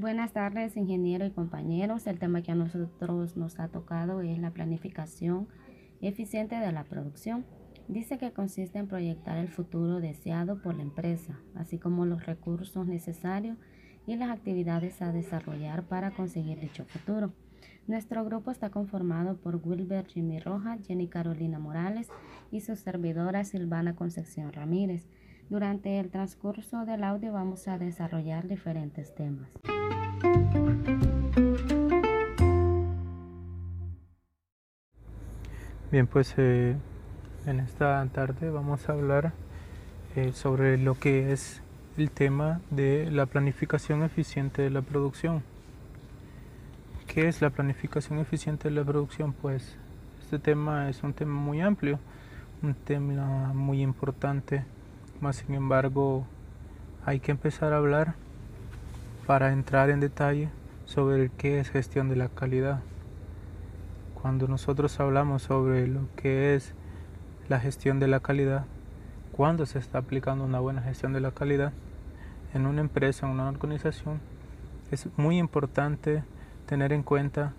Buenas tardes, ingeniero y compañeros. El tema que a nosotros nos ha tocado es la planificación eficiente de la producción. Dice que consiste en proyectar el futuro deseado por la empresa, así como los recursos necesarios y las actividades a desarrollar para conseguir dicho futuro. Nuestro grupo está conformado por Wilber Jimmy Roja, Jenny Carolina Morales y su servidora Silvana Concepción Ramírez. Durante el transcurso del audio vamos a desarrollar diferentes temas. Bien, pues eh, en esta tarde vamos a hablar eh, sobre lo que es el tema de la planificación eficiente de la producción. ¿Qué es la planificación eficiente de la producción? Pues este tema es un tema muy amplio, un tema muy importante, más sin embargo hay que empezar a hablar para entrar en detalle sobre qué es gestión de la calidad. Cuando nosotros hablamos sobre lo que es la gestión de la calidad, cuando se está aplicando una buena gestión de la calidad en una empresa, en una organización, es muy importante tener en cuenta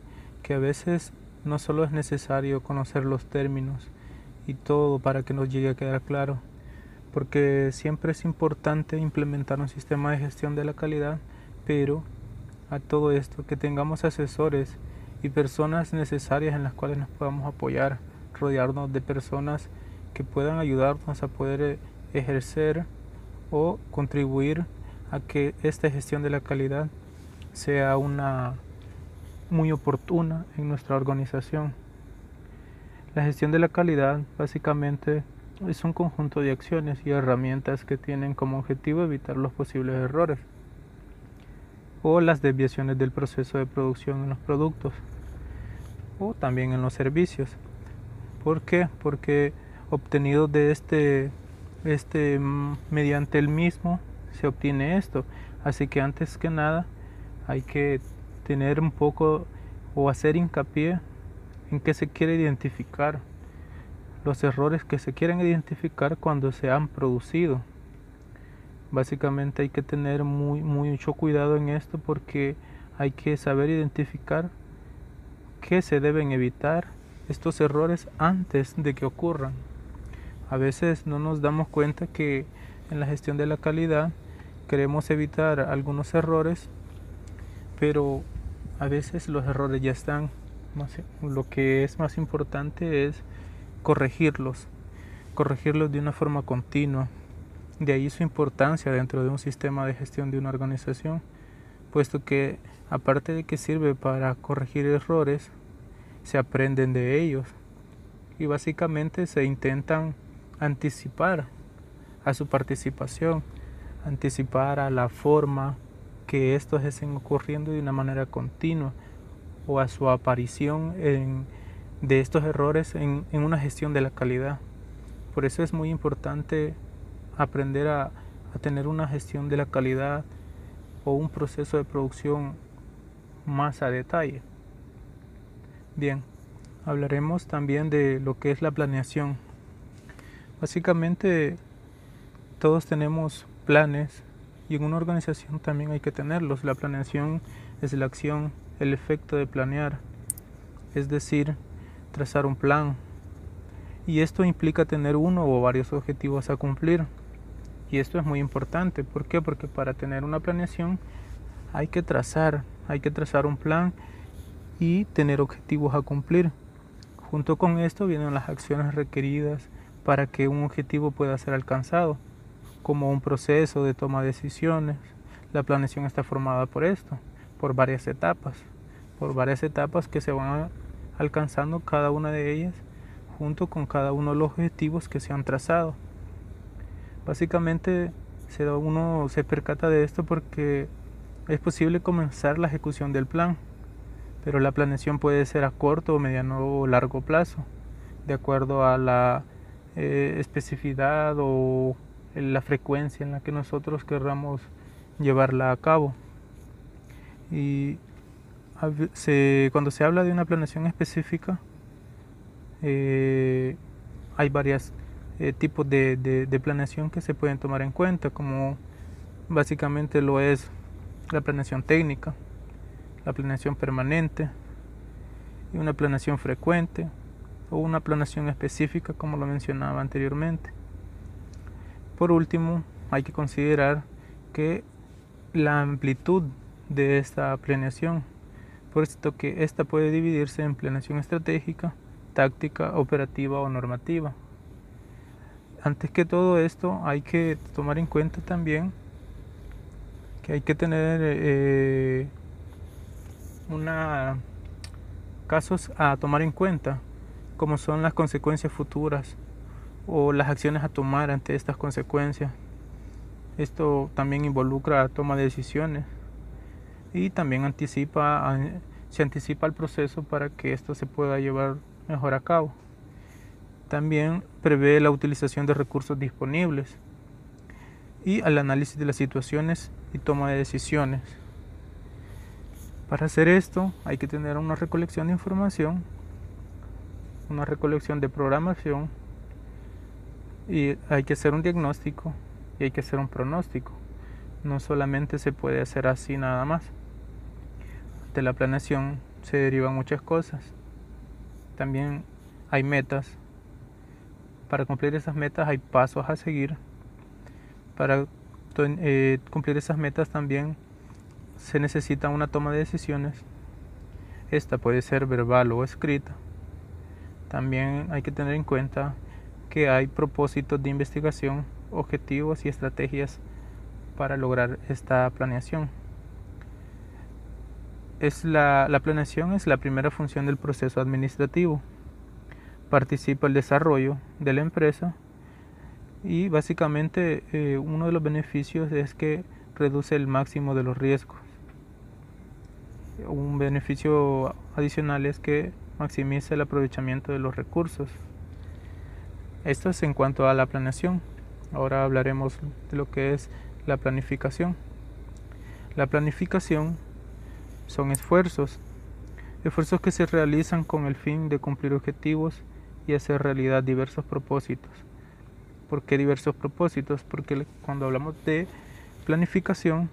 que a veces no solo es necesario conocer los términos y todo para que nos llegue a quedar claro, porque siempre es importante implementar un sistema de gestión de la calidad, pero a todo esto que tengamos asesores y personas necesarias en las cuales nos podamos apoyar, rodearnos de personas que puedan ayudarnos a poder eh, ejercer o contribuir a que esta gestión de la calidad sea una muy oportuna en nuestra organización. La gestión de la calidad básicamente es un conjunto de acciones y herramientas que tienen como objetivo evitar los posibles errores o las desviaciones del proceso de producción en los productos o también en los servicios. ¿Por qué? Porque obtenido de este, este mm, mediante el mismo se obtiene esto. Así que antes que nada hay que tener un poco o hacer hincapié en que se quiere identificar los errores que se quieren identificar cuando se han producido. Básicamente hay que tener muy, mucho cuidado en esto porque hay que saber identificar qué se deben evitar estos errores antes de que ocurran. A veces no nos damos cuenta que en la gestión de la calidad queremos evitar algunos errores pero a veces los errores ya están. Lo que es más importante es corregirlos, corregirlos de una forma continua. De ahí su importancia dentro de un sistema de gestión de una organización, puesto que aparte de que sirve para corregir errores, se aprenden de ellos y básicamente se intentan anticipar a su participación, anticipar a la forma que estos estén ocurriendo de una manera continua o a su aparición de estos errores en, una gestión de la calidad. Por eso es muy importante aprender a, a tener una gestión de la calidad o un proceso de producción más a detalle. Bien, hablaremos también de lo que es la planeación. Básicamente todos tenemos planes y en una organización también hay que tenerlos. La planeación es la acción, el efecto de planear, es decir, trazar un plan. Y esto implica tener uno o varios objetivos a cumplir. Y esto es muy importante. ¿Por qué? Porque para tener una planeación hay que trazar, hay que trazar un plan y tener objetivos a cumplir. Junto con esto vienen las acciones requeridas para que un objetivo pueda ser alcanzado como un proceso de toma de decisiones. La planeación está formada por esto, por varias etapas, por varias etapas que se van alcanzando cada una de ellas junto con cada uno de los objetivos que se han trazado. Básicamente uno se percata de esto porque es posible comenzar la ejecución del plan, pero la planeación puede ser a corto, mediano o largo plazo, de acuerdo a la eh, especificidad o la frecuencia en la que nosotros querramos llevarla a cabo. Y cuando se habla de una planeación específica, eh, hay varios eh, tipos de, planeación que se pueden tomar en cuenta, como básicamente lo es la planeación técnica, la planeación permanente y una planeación frecuente o una planeación específica como lo mencionaba anteriormente. Por último, hay que considerar que la amplitud de esta planeación, puesto que esta puede dividirse en planeación estratégica, táctica, operativa o normativa. Antes que todo esto hay que tomar en cuenta también que hay que tener eh, una casos a tomar en cuenta como son las consecuencias futuras o las acciones a tomar ante estas consecuencias. Esto también involucra toma de decisiones y también anticipa, se anticipa el proceso para que esto se pueda llevar mejor a cabo. También prevé la utilización de recursos disponibles y al análisis de las situaciones y toma de decisiones. Para hacer esto hay que tener una recolección de información, una recolección de programación y hay que hacer un diagnóstico y hay que hacer un pronóstico. No solamente se puede hacer así nada más. De la planeación se derivan muchas cosas. También hay metas. Para cumplir esas metas hay pasos a seguir. Para eh, cumplir esas metas también se necesita una toma de decisiones. Esta puede ser verbal o escrita. También hay que tener en cuenta que hay propósitos de investigación, objetivos y estrategias para lograr esta planeación. Es la, la planeación es la primera función del proceso administrativo. Participa el desarrollo de la empresa y básicamente eh, uno de los beneficios es que reduce el máximo de los riesgos. Un beneficio adicional es que maximiza el aprovechamiento de los recursos. Esto es en cuanto a la planeación. Ahora hablaremos de lo que es la planificación. La planificación son esfuerzos, esfuerzos que se realizan con el fin de cumplir objetivos y hacer realidad diversos propósitos. ¿Por qué diversos propósitos? Porque cuando hablamos de planificación,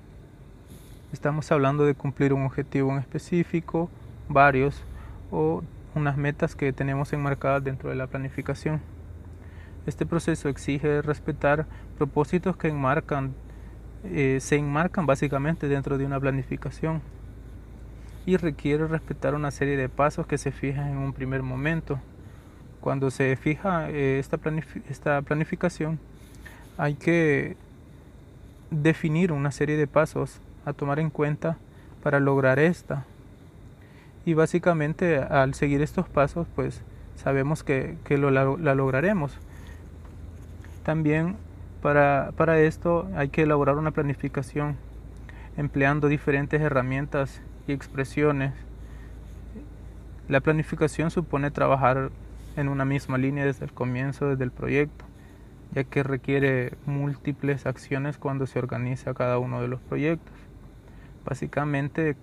estamos hablando de cumplir un objetivo en específico, varios o unas metas que tenemos enmarcadas dentro de la planificación. Este proceso exige respetar propósitos que enmarcan, eh, se enmarcan básicamente dentro de una planificación y requiere respetar una serie de pasos que se fijan en un primer momento. Cuando se fija eh, esta, planificación, hay que definir una serie de pasos a tomar en cuenta para lograr esta. Y básicamente al seguir estos pasos, pues sabemos que, lo, la, lograremos. También para, para esto hay que elaborar una planificación empleando diferentes herramientas y expresiones. La planificación supone trabajar en una misma línea desde el comienzo, desde el proyecto, ya que requiere múltiples acciones cuando se organiza cada uno de los proyectos. Básicamente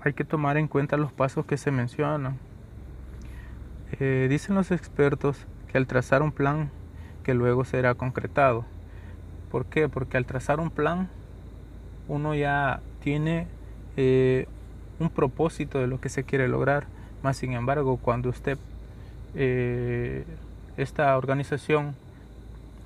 hay que tomar en cuenta los pasos que se mencionan. Eh, dicen los expertos que al trazar un plan que luego será concretado. ¿Por qué? Porque al trazar un plan uno ya tiene eh, un propósito de lo que se quiere lograr. Más sin embargo, cuando usted eh, esta organización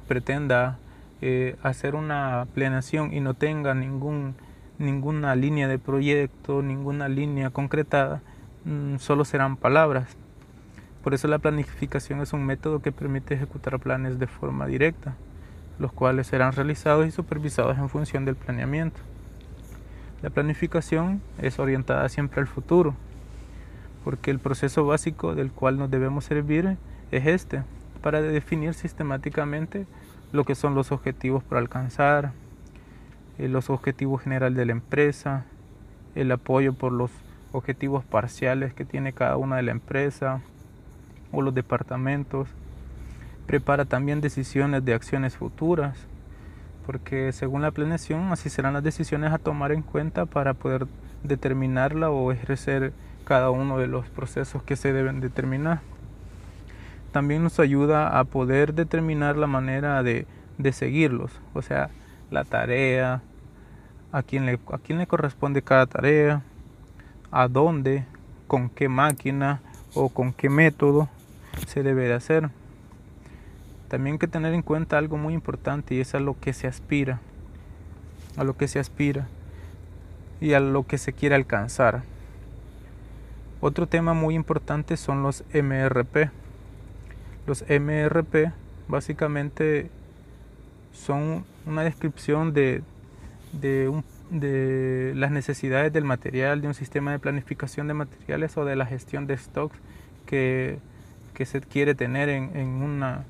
pretenda eh, hacer una planeación y no tenga ningún, ninguna línea de proyecto, ninguna línea concretada, mm, solo serán palabras. Por eso la planificación es un método que permite ejecutar planes de forma directa, los cuales serán realizados y supervisados en función del planeamiento. La planificación es orientada siempre al futuro, porque el proceso básico del cual nos debemos servir es este, para definir sistemáticamente lo que son los objetivos por alcanzar, eh, los objetivos generales de la empresa, el apoyo por los objetivos parciales que tiene cada una de la empresa o los departamentos. Prepara también decisiones de acciones futuras, porque según la planeación así serán las decisiones a tomar en cuenta para poder determinarla o ejercer cada uno de los procesos que se deben determinar. También nos ayuda a poder determinar la manera de, seguirlos, o sea, la tarea, a quién le, a quién le corresponde cada tarea, a dónde, con qué máquina o con qué método se debe de hacer. También hay que tener en cuenta algo muy importante y es a lo que se aspira, a lo que se aspira y a lo que se quiere alcanzar. Otro tema muy importante son los MRP. Los MRP básicamente son una descripción de, de, las necesidades del material, de un sistema de planificación de materiales o de la gestión de stocks que, se quiere tener en, en, una,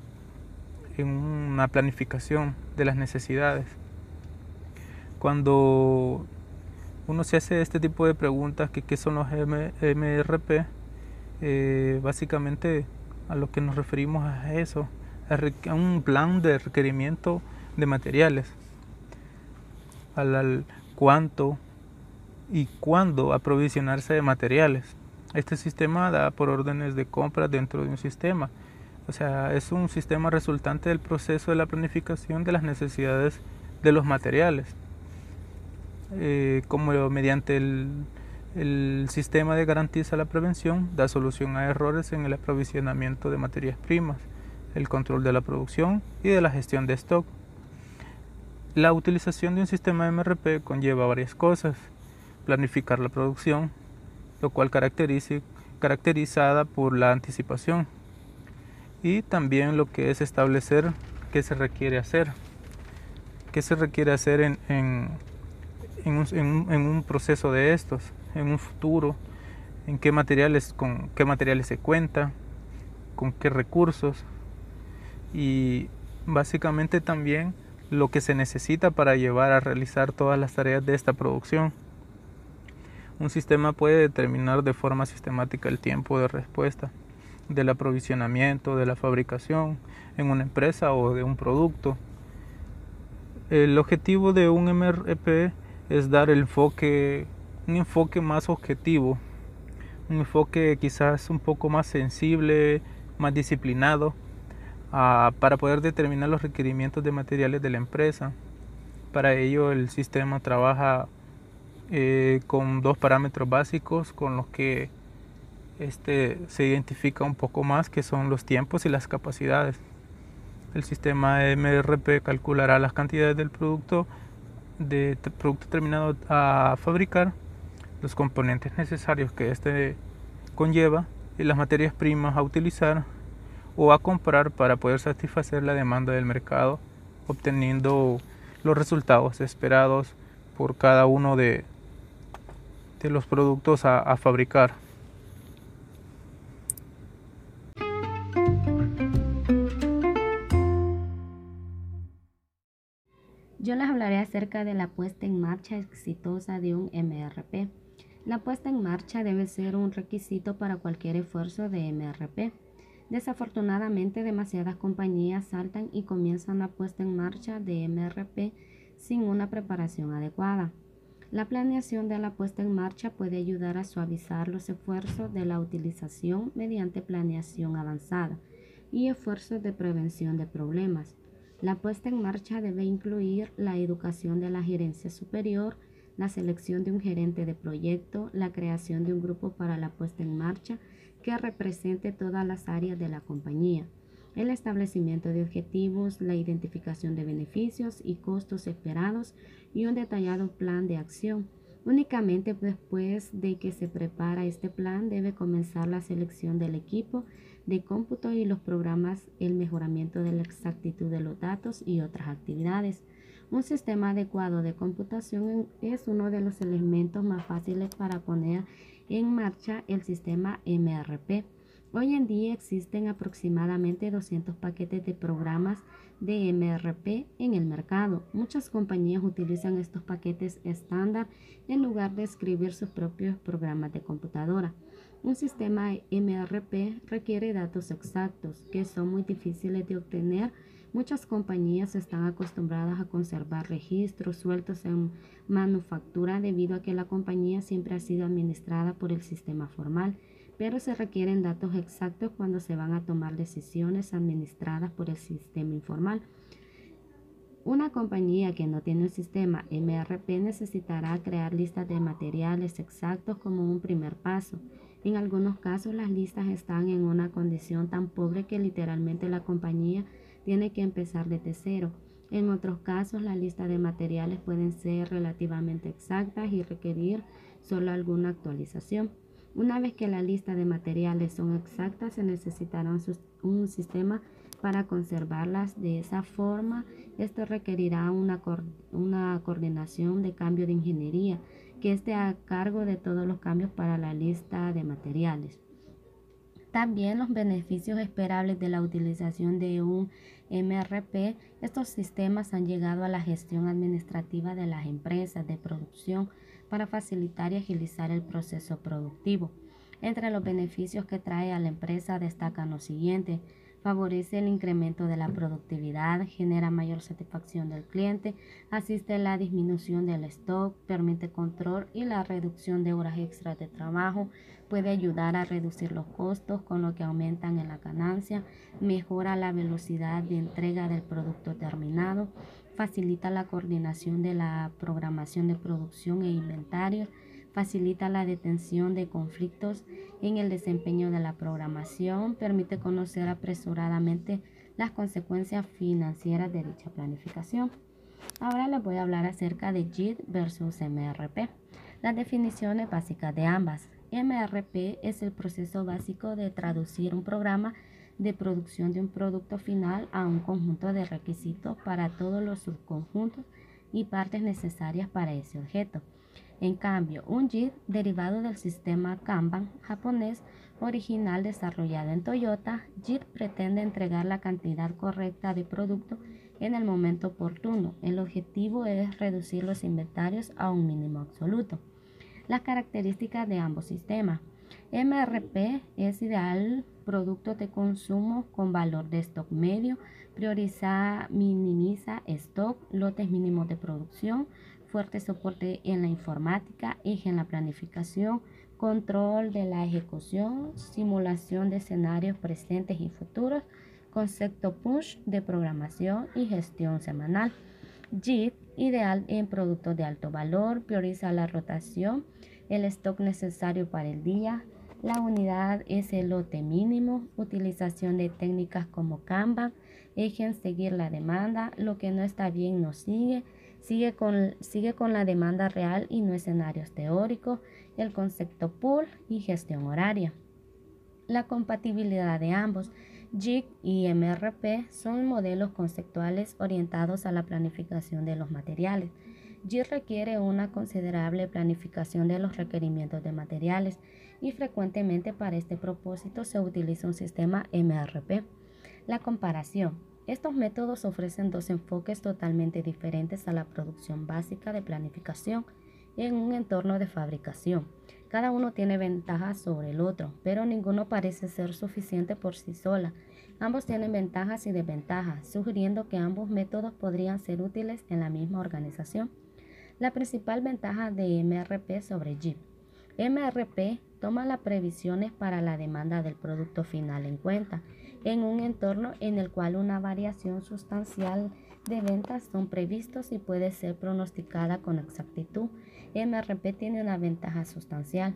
en una planificación de las necesidades. Cuando uno se hace este tipo de preguntas, que qué son los MRP, eh, básicamente a lo que nos referimos a eso, a un plan de requerimiento de materiales, al, cuánto y cuándo aprovisionarse de materiales. Este sistema da por órdenes de compra dentro de un sistema. O sea, es un sistema resultante del proceso de la planificación de las necesidades de los materiales. Eh, como mediante el, el sistema de garantiza la prevención, da solución a errores en el aprovisionamiento de materias primas, el control de la producción y de la gestión de stock. La utilización de un sistema MRP conlleva varias cosas. Planificar la producción, lo cual caracteriza, caracterizada por la anticipación. Y también lo que es establecer qué se requiere hacer. ¿Qué se requiere hacer en, en en un, proceso de estos, en un futuro, en qué materiales, con qué materiales se cuenta, con qué recursos y básicamente también lo que se necesita para llevar a realizar todas las tareas de esta producción. Un sistema puede determinar de forma sistemática el tiempo de respuesta del aprovisionamiento, de la fabricación en una empresa o de un producto. El objetivo de un MRP es dar el enfoque, un enfoque más objetivo, un enfoque quizás un poco más sensible, más disciplinado, ah, para poder determinar los requerimientos de materiales de la empresa. Para ello el sistema trabaja eh, con dos parámetros básicos con los que este se identifica un poco más, que son los tiempos y las capacidades. El sistema MRP calculará las cantidades del producto de producto terminado a fabricar, los componentes necesarios que este conlleva y las materias primas a utilizar o a comprar para poder satisfacer la demanda del mercado, obteniendo los resultados esperados por cada uno de, de los productos a fabricar. Yo les hablaré acerca de la puesta en marcha exitosa de un MRP. La puesta en marcha debe ser un requisito para cualquier esfuerzo de MRP. Desafortunadamente, demasiadas compañías saltan y comienzan la puesta en marcha de MRP sin una preparación adecuada. La planeación de la puesta en marcha puede ayudar a suavizar los esfuerzos de la utilización mediante planeación avanzada y esfuerzos de prevención de problemas. La puesta en marcha debe incluir la educación de la gerencia superior, la selección de un gerente de proyecto, la creación de un grupo para la puesta en marcha que represente todas las áreas de la compañía, el establecimiento de objetivos, la identificación de beneficios y costos esperados y un detallado plan de acción. Únicamente después de que se prepara este plan debe comenzar la selección del equipo de cómputo y los programas, el mejoramiento de la exactitud de los datos y otras actividades. Un sistema adecuado de computación es uno de los elementos más fáciles para poner en marcha el sistema MRP. Hoy en día existen aproximadamente 200 paquetes de programas de MRP en el mercado. Muchas compañías utilizan estos paquetes estándar en lugar de escribir sus propios programas de computadora. Un sistema MRP requiere datos exactos que son muy difíciles de obtener. Muchas compañías están acostumbradas a conservar registros sueltos en manufactura debido a que la compañía siempre ha sido administrada por el sistema formal, pero se requieren datos exactos cuando se van a tomar decisiones administradas por el sistema informal. Una compañía que no tiene un sistema MRP necesitará crear listas de materiales exactos como un primer paso. En algunos casos las listas están en una condición tan pobre que literalmente la compañía tiene que empezar desde cero. En otros casos, la lista de materiales pueden ser relativamente exactas y requerir solo alguna actualización. Una vez que la lista de materiales son exactas, se necesitará un sistema para conservarlas de esa forma. Esto requerirá una coordinación de cambio de ingeniería que esté a cargo de todos los cambios para la lista de materiales. También los beneficios esperables de la utilización de un MRP, estos sistemas han llegado a la gestión administrativa de las empresas de producción para facilitar y agilizar el proceso productivo. Entre los beneficios que trae a la empresa destacan los siguientes favorece el incremento de la productividad, genera mayor satisfacción del cliente, asiste a la disminución del stock, permite control y la reducción de horas extras de trabajo, puede ayudar a reducir los costos con lo que aumentan en la ganancia, mejora la velocidad de entrega del producto terminado, facilita la coordinación de la programación de producción e inventario, facilita la detención de conflictos en el desempeño de la programación, permite conocer apresuradamente las consecuencias financieras de dicha planificación. Ahora les voy a hablar acerca de JIT versus MRP. Las definiciones básicas de ambas. MRP es el proceso básico de traducir un programa de producción de un producto final a un conjunto de requisitos para todos los subconjuntos y partes necesarias para ese objeto. En cambio, un JIT derivado del sistema Kanban japonés original desarrollado en Toyota, JIT pretende entregar la cantidad correcta de producto en el momento oportuno. El objetivo es reducir los inventarios a un mínimo absoluto. Las características de ambos sistemas. MRP es ideal producto de consumo con valor de stock medio, prioriza, minimiza stock, lotes mínimos de producción, fuerte soporte en la informática, eje en la planificación, control de la ejecución, simulación de escenarios presentes y futuros, concepto push de programación y gestión semanal. JIT, ideal en productos de alto valor, prioriza la rotación, el stock necesario para el día, la unidad es el lote mínimo, utilización de técnicas como Kanban, eje en seguir la demanda, lo que no está bien no sigue, Sigue con, sigue con la demanda real y no escenarios teóricos, el concepto pool y gestión horaria. La compatibilidad de ambos, JIC y MRP, son modelos conceptuales orientados a la planificación de los materiales. JIC requiere una considerable planificación de los requerimientos de materiales y frecuentemente para este propósito se utiliza un sistema MRP. La comparación. Estos métodos ofrecen dos enfoques totalmente diferentes a la producción básica de planificación en un entorno de fabricación. Cada uno tiene ventajas sobre el otro, pero ninguno parece ser suficiente por sí sola. Ambos tienen ventajas y desventajas, sugiriendo que ambos métodos podrían ser útiles en la misma organización. La principal ventaja de MRP sobre JIP. MRP toma las previsiones para la demanda del producto final en cuenta en un entorno en el cual una variación sustancial de ventas son previstos y puede ser pronosticada con exactitud. MRP tiene una ventaja sustancial.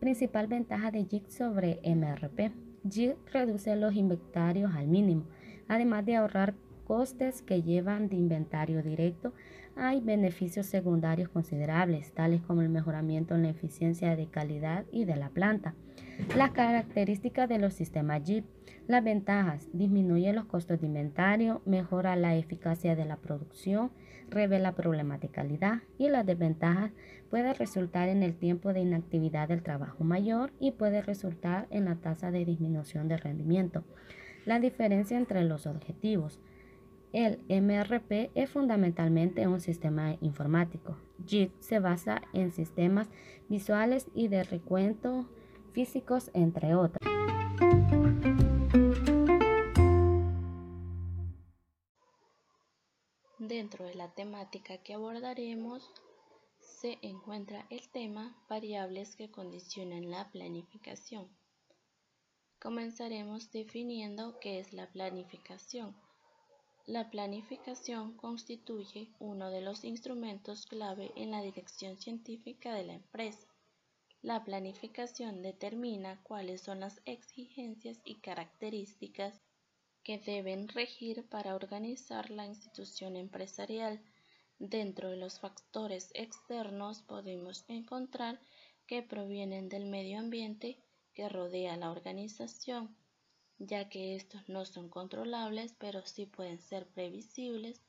Principal ventaja de JIT sobre MRP. JIT reduce los inventarios al mínimo, además de ahorrar costes que llevan de inventario directo, hay beneficios secundarios considerables, tales como el mejoramiento en la eficiencia de calidad y de la planta. Las características de los sistemas JIP. Las ventajas. Disminuye los costos de inventario, mejora la eficacia de la producción, revela problemas de calidad y las desventajas puede resultar en el tiempo de inactividad del trabajo mayor y puede resultar en la tasa de disminución de rendimiento. La diferencia entre los objetivos. El MRP es fundamentalmente un sistema informático. JIT se basa en sistemas visuales y de recuento físicos, entre otros. Dentro de la temática que abordaremos se encuentra el tema variables que condicionan la planificación. Comenzaremos definiendo qué es la planificación. La planificación constituye uno de los instrumentos clave en la dirección científica de la empresa. La planificación determina cuáles son las exigencias y características que deben regir para organizar la institución empresarial. Dentro de los factores externos podemos encontrar que provienen del medio ambiente que rodea la organización, ya que estos no son controlables pero sí pueden ser previsibles.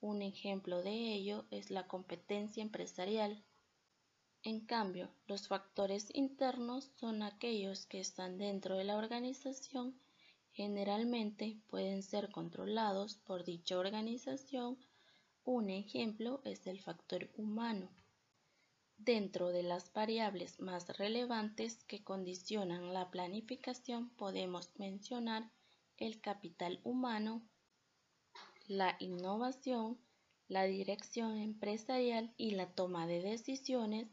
Un ejemplo de ello es la competencia empresarial. En cambio, los factores internos son aquellos que están dentro de la organización, generalmente pueden ser controlados por dicha organización. Un ejemplo es el factor humano. Dentro de las variables más relevantes que condicionan la planificación podemos mencionar el capital humano, la innovación, la dirección empresarial y la toma de decisiones,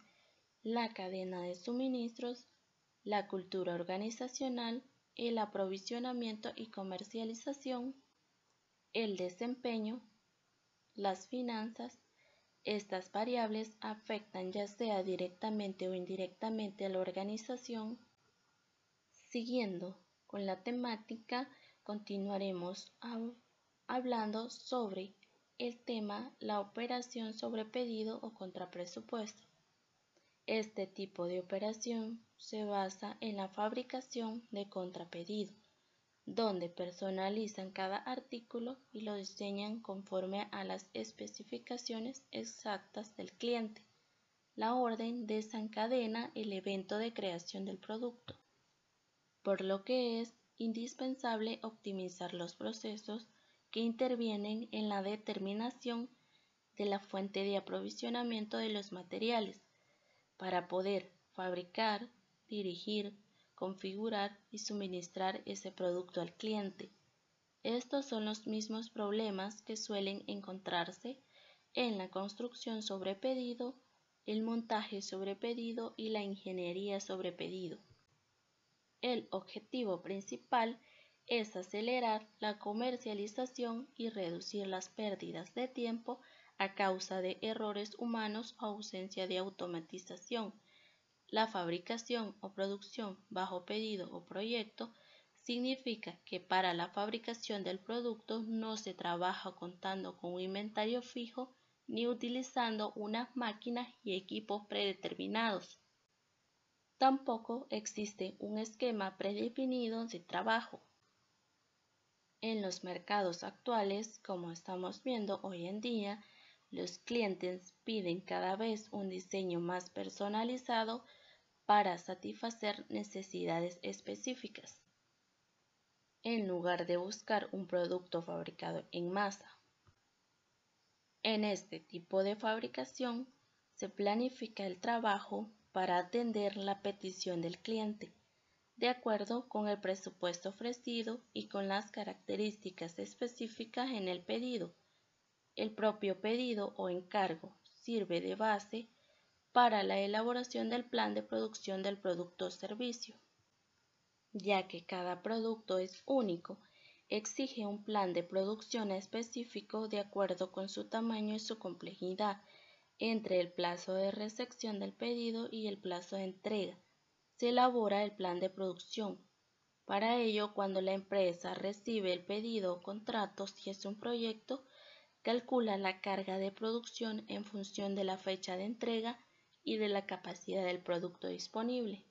la cadena de suministros, la cultura organizacional, el aprovisionamiento y comercialización, el desempeño, las finanzas, estas variables afectan ya sea directamente o indirectamente a la organización. Siguiendo con la temática, continuaremos hablando sobre el tema la operación sobre pedido o contrapresupuesto. Este tipo de operación se basa en la fabricación de contrapedido donde personalizan cada artículo y lo diseñan conforme a las especificaciones exactas del cliente. La orden desencadena el evento de creación del producto, por lo que es indispensable optimizar los procesos que intervienen en la determinación de la fuente de aprovisionamiento de los materiales para poder fabricar, dirigir, configurar y suministrar ese producto al cliente. Estos son los mismos problemas que suelen encontrarse en la construcción sobre pedido, el montaje sobre pedido y la ingeniería sobre pedido. El objetivo principal es acelerar la comercialización y reducir las pérdidas de tiempo a causa de errores humanos o ausencia de automatización la fabricación o producción bajo pedido o proyecto significa que para la fabricación del producto no se trabaja contando con un inventario fijo ni utilizando unas máquinas y equipos predeterminados. Tampoco existe un esquema predefinido de trabajo. En los mercados actuales, como estamos viendo hoy en día, los clientes piden cada vez un diseño más personalizado para satisfacer necesidades específicas, en lugar de buscar un producto fabricado en masa. En este tipo de fabricación se planifica el trabajo para atender la petición del cliente, de acuerdo con el presupuesto ofrecido y con las características específicas en el pedido. El propio pedido o encargo sirve de base para la elaboración del plan de producción del producto o servicio. Ya que cada producto es único, exige un plan de producción específico de acuerdo con su tamaño y su complejidad entre el plazo de recepción del pedido y el plazo de entrega. Se elabora el plan de producción. Para ello, cuando la empresa recibe el pedido o contrato, si es un proyecto, calcula la carga de producción en función de la fecha de entrega y de la capacidad del producto disponible.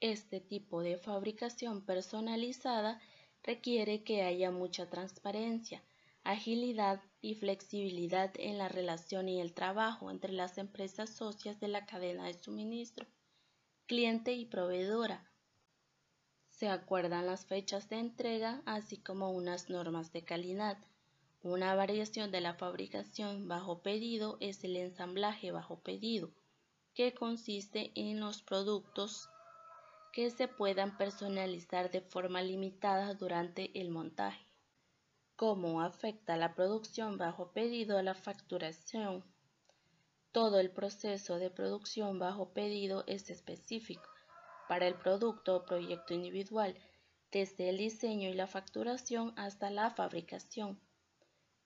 Este tipo de fabricación personalizada requiere que haya mucha transparencia, agilidad y flexibilidad en la relación y el trabajo entre las empresas socias de la cadena de suministro, cliente y proveedora. Se acuerdan las fechas de entrega, así como unas normas de calidad. Una variación de la fabricación bajo pedido es el ensamblaje bajo pedido, que consiste en los productos que se puedan personalizar de forma limitada durante el montaje. ¿Cómo afecta la producción bajo pedido a la facturación? Todo el proceso de producción bajo pedido es específico para el producto o proyecto individual desde el diseño y la facturación hasta la fabricación.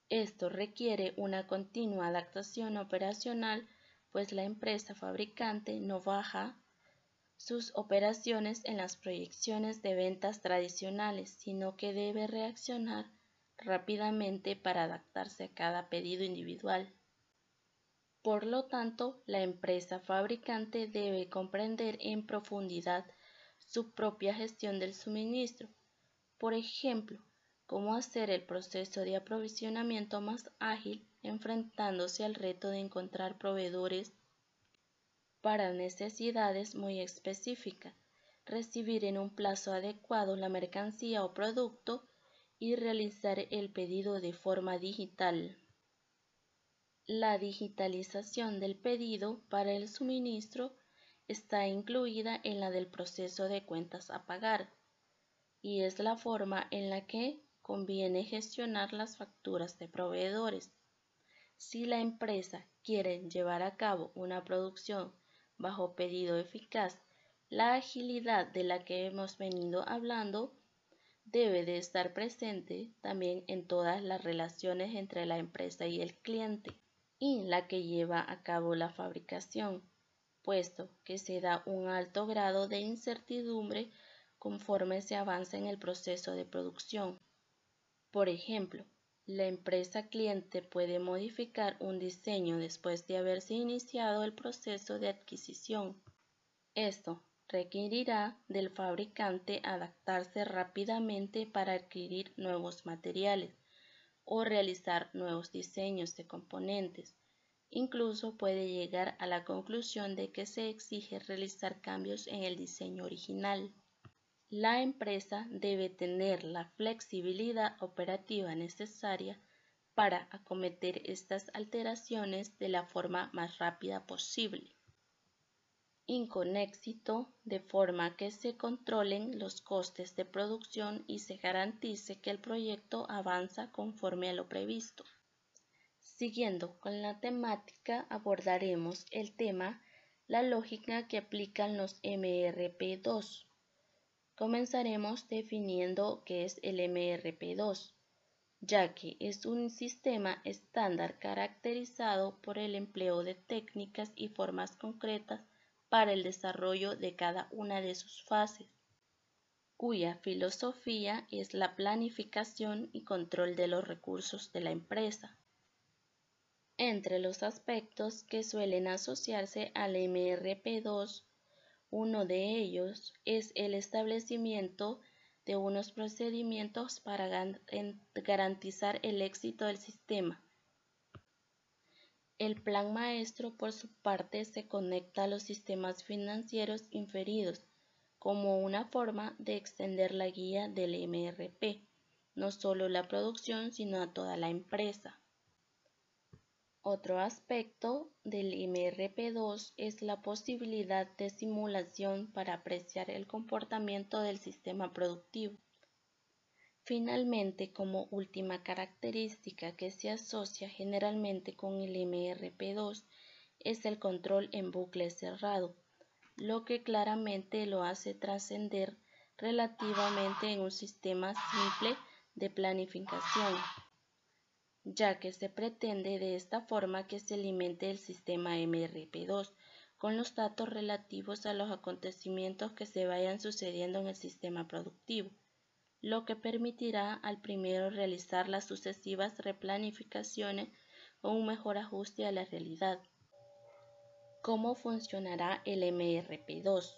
Esto requiere una continua adaptación operacional, pues la empresa fabricante no baja sus operaciones en las proyecciones de ventas tradicionales, sino que debe reaccionar rápidamente para adaptarse a cada pedido individual. Por lo tanto, la empresa fabricante debe comprender en profundidad su propia gestión del suministro. Por ejemplo, cómo hacer el proceso de aprovisionamiento más ágil enfrentándose al reto de encontrar proveedores para necesidades muy específicas, recibir en un plazo adecuado la mercancía o producto y realizar el pedido de forma digital. La digitalización del pedido para el suministro está incluida en la del proceso de cuentas a pagar y es la forma en la que conviene gestionar las facturas de proveedores. Si la empresa quiere llevar a cabo una producción bajo pedido eficaz, la agilidad de la que hemos venido hablando debe de estar presente también en todas las relaciones entre la empresa y el cliente y la que lleva a cabo la fabricación, puesto que se da un alto grado de incertidumbre conforme se avanza en el proceso de producción. Por ejemplo, la empresa cliente puede modificar un diseño después de haberse iniciado el proceso de adquisición. Esto requerirá del fabricante adaptarse rápidamente para adquirir nuevos materiales o realizar nuevos diseños de componentes. Incluso puede llegar a la conclusión de que se exige realizar cambios en el diseño original. La empresa debe tener la flexibilidad operativa necesaria para acometer estas alteraciones de la forma más rápida posible y con éxito, de forma que se controlen los costes de producción y se garantice que el proyecto avanza conforme a lo previsto. Siguiendo con la temática, abordaremos el tema la lógica que aplican los MRP2. Comenzaremos definiendo qué es el MRP2, ya que es un sistema estándar caracterizado por el empleo de técnicas y formas concretas para el desarrollo de cada una de sus fases, cuya filosofía es la planificación y control de los recursos de la empresa. Entre los aspectos que suelen asociarse al MRP2 uno de ellos es el establecimiento de unos procedimientos para garantizar el éxito del sistema. El plan maestro, por su parte, se conecta a los sistemas financieros inferidos como una forma de extender la guía del MRP, no solo la producción, sino a toda la empresa. Otro aspecto del MRP2 es la posibilidad de simulación para apreciar el comportamiento del sistema productivo. Finalmente, como última característica que se asocia generalmente con el MRP2 es el control en bucle cerrado, lo que claramente lo hace trascender relativamente en un sistema simple de planificación ya que se pretende de esta forma que se alimente el sistema MRP2 con los datos relativos a los acontecimientos que se vayan sucediendo en el sistema productivo, lo que permitirá al primero realizar las sucesivas replanificaciones o un mejor ajuste a la realidad. ¿Cómo funcionará el MRP2?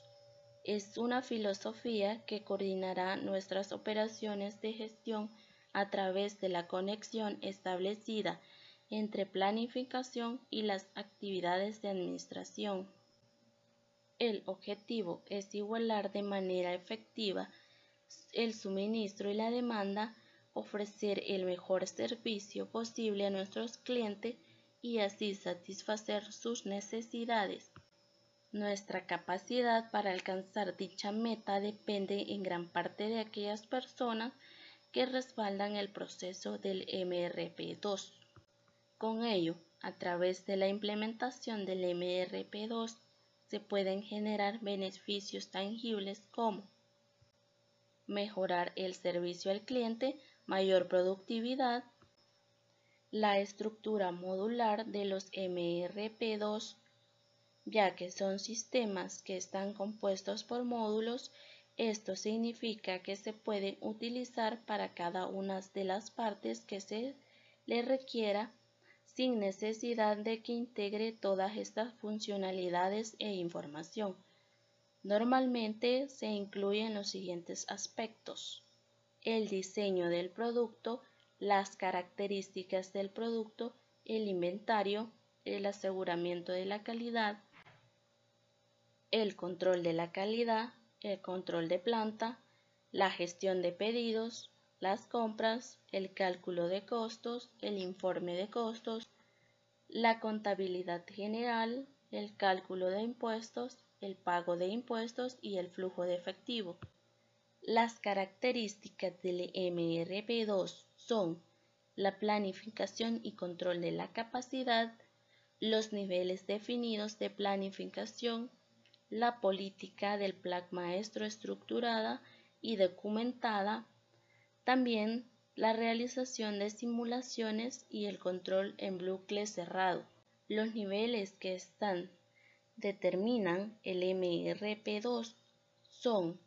Es una filosofía que coordinará nuestras operaciones de gestión a través de la conexión establecida entre planificación y las actividades de administración. El objetivo es igualar de manera efectiva el suministro y la demanda, ofrecer el mejor servicio posible a nuestros clientes y así satisfacer sus necesidades. Nuestra capacidad para alcanzar dicha meta depende en gran parte de aquellas personas que respaldan el proceso del MRP2. Con ello, a través de la implementación del MRP2 se pueden generar beneficios tangibles como mejorar el servicio al cliente, mayor productividad, la estructura modular de los MRP2, ya que son sistemas que están compuestos por módulos, esto significa que se pueden utilizar para cada una de las partes que se le requiera sin necesidad de que integre todas estas funcionalidades e información. Normalmente se incluyen los siguientes aspectos. El diseño del producto, las características del producto, el inventario, el aseguramiento de la calidad, el control de la calidad, el control de planta, la gestión de pedidos, las compras, el cálculo de costos, el informe de costos, la contabilidad general, el cálculo de impuestos, el pago de impuestos y el flujo de efectivo. Las características del MRP2 son la planificación y control de la capacidad, los niveles definidos de planificación, la política del plan maestro estructurada y documentada, también la realización de simulaciones y el control en bucle cerrado. Los niveles que están determinan el MRP2 son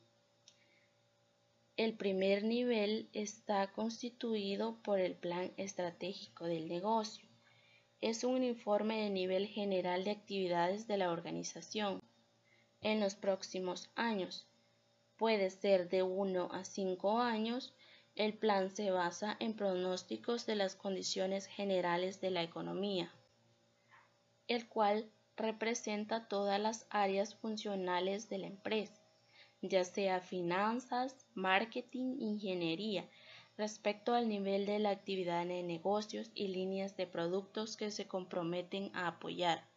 el primer nivel está constituido por el plan estratégico del negocio. Es un informe de nivel general de actividades de la organización en los próximos años. Puede ser de 1 a 5 años. El plan se basa en pronósticos de las condiciones generales de la economía, el cual representa todas las áreas funcionales de la empresa, ya sea finanzas, marketing, ingeniería, respecto al nivel de la actividad en negocios y líneas de productos que se comprometen a apoyar.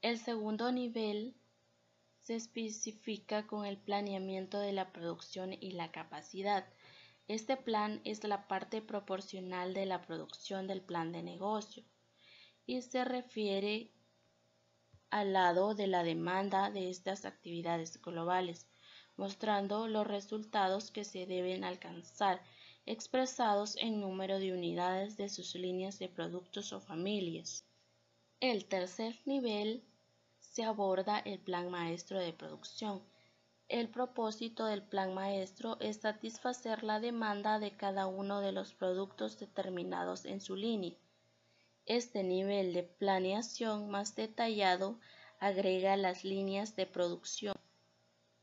El segundo nivel se especifica con el planeamiento de la producción y la capacidad. Este plan es la parte proporcional de la producción del plan de negocio y se refiere al lado de la demanda de estas actividades globales, mostrando los resultados que se deben alcanzar expresados en número de unidades de sus líneas de productos o familias. El tercer nivel se aborda el plan maestro de producción. El propósito del plan maestro es satisfacer la demanda de cada uno de los productos determinados en su línea este nivel de planeación más detallado agrega las líneas de producción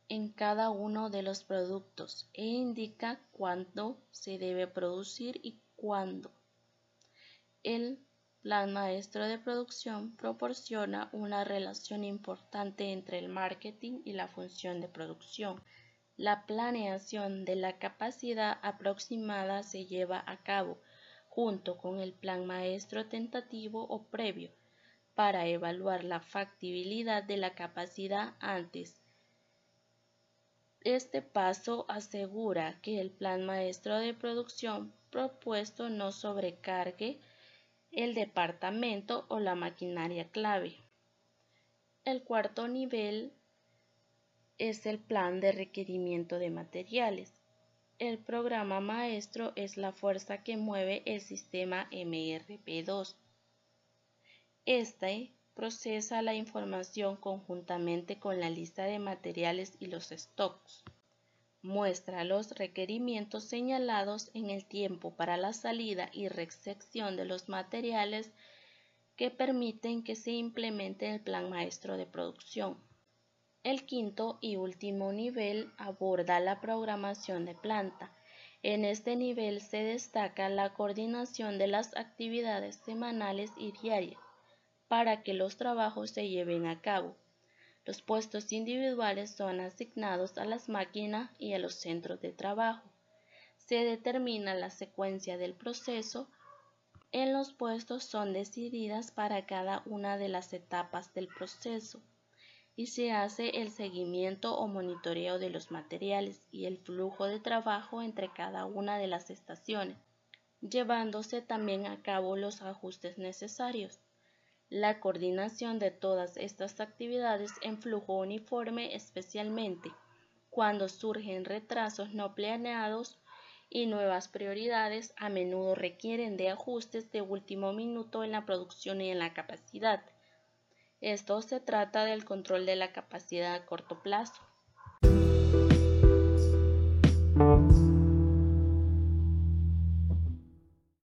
en cada uno de los productos e indica cuándo se debe producir y cuándo. El plan maestro de producción proporciona una relación importante entre el marketing y la función de producción. La planeación de la capacidad aproximada se lleva a cabo junto con el plan maestro tentativo o previo para evaluar la factibilidad de la capacidad antes. Este paso asegura que el plan maestro de producción propuesto no sobrecargue el departamento o la maquinaria clave. El cuarto nivel es el plan de requerimiento de materiales. El programa maestro es la fuerza que mueve el sistema MRP2. Este procesa la información conjuntamente con la lista de materiales y los stocks. Muestra los requerimientos señalados en el tiempo para la salida y recepción de los materiales que permiten que se implemente el plan maestro de producción. El quinto y último nivel aborda la programación de planta. En este nivel se destaca la coordinación de las actividades semanales y diarias para que los trabajos se lleven a cabo. Los puestos individuales son asignados a las máquinas y a los centros de trabajo. Se determina la secuencia del proceso. En los puestos son decididas para cada una de las etapas del proceso y se hace el seguimiento o monitoreo de los materiales y el flujo de trabajo entre cada una de las estaciones, llevándose también a cabo los ajustes necesarios. La coordinación de todas estas actividades en flujo uniforme especialmente Cuando surgen retrasos no planeados y nuevas prioridades, a menudo requieren de ajustes de último minuto en la producción y en la capacidad. Esto se trata del control de la capacidad a corto plazo.